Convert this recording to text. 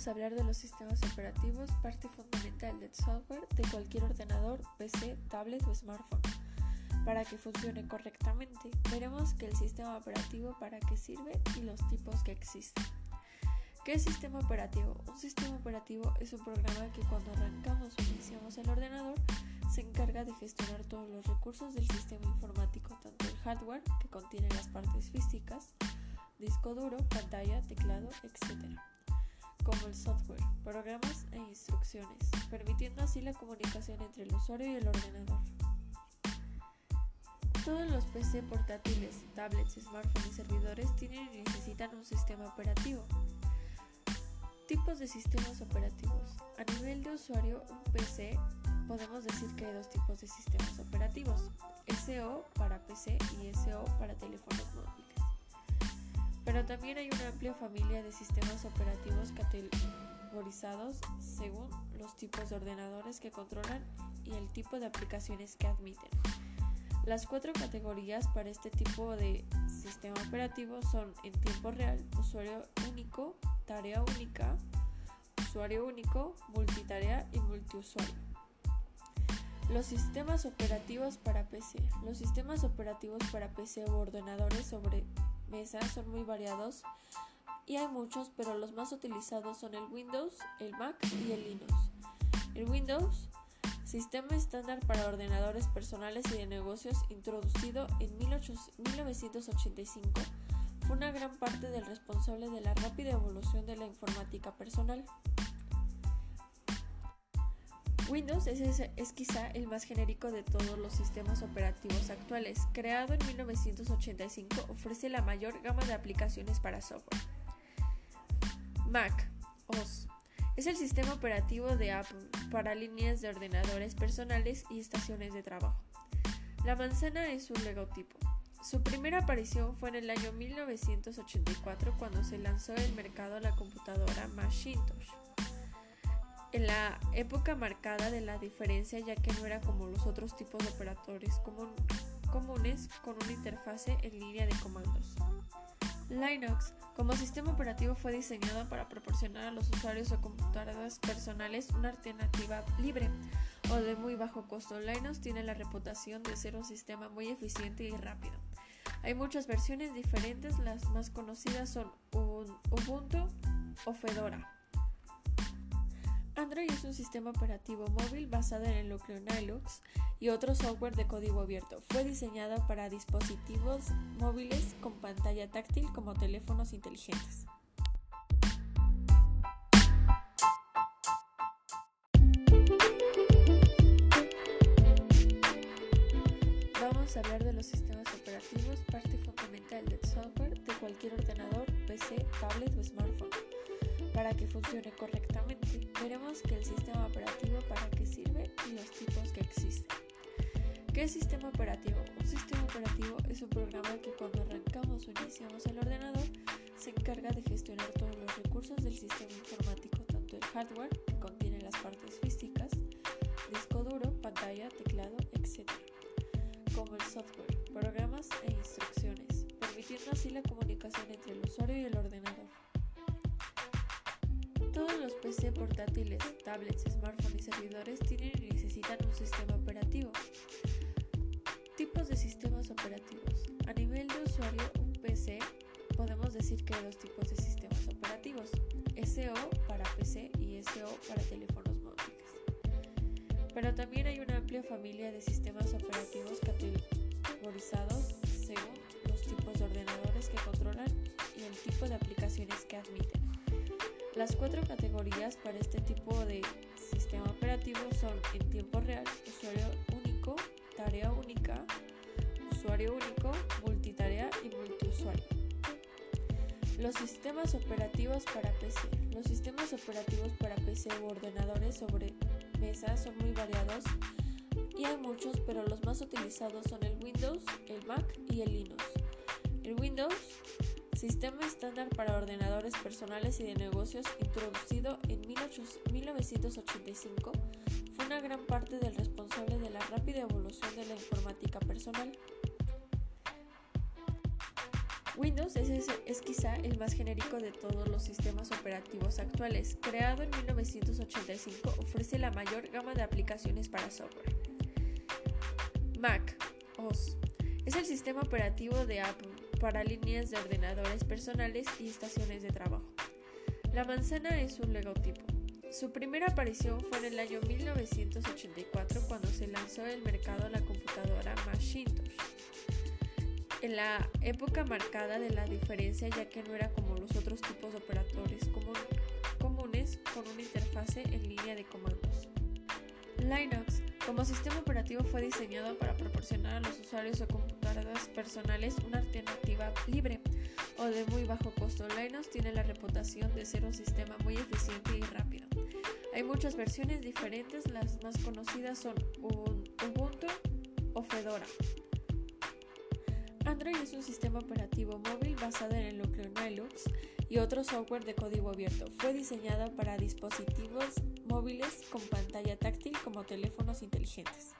Vamos hablar de los sistemas operativos, parte fundamental del software de cualquier ordenador, PC, tablet o smartphone. Para que funcione correctamente, veremos que el sistema operativo para qué sirve y los tipos que existen. ¿Qué es sistema operativo? Un sistema operativo es un programa que cuando arrancamos o iniciamos el ordenador se encarga de gestionar todos los recursos del sistema informático, tanto el hardware, que contiene las partes físicas, disco duro, pantalla, teclado, etc., como el software, programas e instrucciones, permitiendo así la comunicación entre el usuario y el ordenador. Todos los PC portátiles, tablets, smartphones y servidores tienen y necesitan un sistema operativo. Tipos de sistemas operativos. A nivel de usuario, un PC podemos decir que hay dos tipos de sistemas operativos, SO para PC y SO para teléfonos móviles. Pero también hay una amplia familia de sistemas operativos categorizados según los tipos de ordenadores que controlan y el tipo de aplicaciones que admiten. Las cuatro categorías para este tipo de sistema operativo son en tiempo real, usuario único, tarea única, usuario único, multitarea y multiusuario. Los sistemas operativos para PC. Los sistemas operativos para PC o ordenadores sobre mesa son muy variados y hay muchos, pero los más utilizados son el Windows, el Mac y el Linux. El Windows, sistema estándar para ordenadores personales y de negocios introducido en 1985, fue una gran parte del responsable de la rápida evolución de la informática personal. Windows es, quizá el más genérico de todos los sistemas operativos actuales. Creado en 1985, ofrece la mayor gama de aplicaciones para software. Mac OS es el sistema operativo de Apple para líneas de ordenadores personales y estaciones de trabajo. La manzana es un logotipo. Su primera aparición fue en el año 1984 cuando se lanzó el mercado la computadora Macintosh en la época marcada de la diferencia ya que no era como los otros tipos de operadores comunes con una interfase en línea de comandos. Linux como sistema operativo fue diseñado para proporcionar a los usuarios de computadoras personales una alternativa libre o de muy bajo costo. Linux tiene la reputación de ser un sistema muy eficiente y rápido. Hay muchas versiones diferentes, las más conocidas son Ubuntu o Fedora. Android es un sistema operativo móvil basado en el núcleo Linux y otro software de código abierto. Fue diseñado para dispositivos móviles con pantalla táctil como teléfonos inteligentes. Vamos a hablar de los sistemas operativos, parte fundamental del software de cualquier ordenador, PC, tablet o smartphone. Para que funcione correctamente, veremos que el sistema operativo para qué sirve y los tipos que existen. ¿Qué es sistema operativo? Un sistema operativo es un programa que cuando arrancamos o iniciamos el ordenador se encarga de gestionar todos los recursos del sistema informático, tanto el hardware, que contiene las partes físicas, disco duro, pantalla, teclado, etc., como el software, programas e instrucciones, permitiendo así la comunicación entre el usuario y el ordenador. Todos los PC portátiles, tablets, smartphones y servidores tienen y necesitan un sistema operativo. Tipos de sistemas operativos. A nivel de usuario, un PC podemos decir que hay dos tipos de sistemas operativos, SO para PC y SO para teléfonos móviles. Pero también hay una amplia familia de sistemas operativos categorizados según los tipos de ordenadores que controlan y el tipo de aplicaciones que admiten. Las cuatro categorías para este tipo de sistema operativo son en tiempo real, usuario único, tarea única, usuario único, multitarea y multiusuario. Los sistemas operativos para PC. Los sistemas operativos para PC u ordenadores sobre mesa son muy variados y hay muchos, pero los más utilizados son el Windows, el Mac y el Linux. El Windows Sistema estándar para ordenadores personales y de negocios introducido en 1985 fue una gran parte del responsable de la rápida evolución de la informática personal. Windows es, quizá el más genérico de todos los sistemas operativos actuales. Creado en 1985, ofrece la mayor gama de aplicaciones para software. Mac OS es el sistema operativo de Apple para líneas de ordenadores personales y estaciones de trabajo. La manzana es un logotipo. Su primera aparición fue en el año 1984 cuando se lanzó el mercado la computadora Macintosh. En la época marcada de la diferencia ya que no era como los otros tipos de operadores comunes con una interfase en línea de comandos. Linux como sistema operativo fue diseñado para proporcionar a los usuarios de computadoras personales una alternativa libre o de muy bajo costo. Linux tiene la reputación de ser un sistema muy eficiente y rápido. Hay muchas versiones diferentes, las más conocidas son Ubuntu o Fedora. Android es un sistema operativo móvil basado en el núcleo Linux y otro software de código abierto. Fue diseñada para dispositivos móviles con pantalla táctil como teléfonos inteligentes.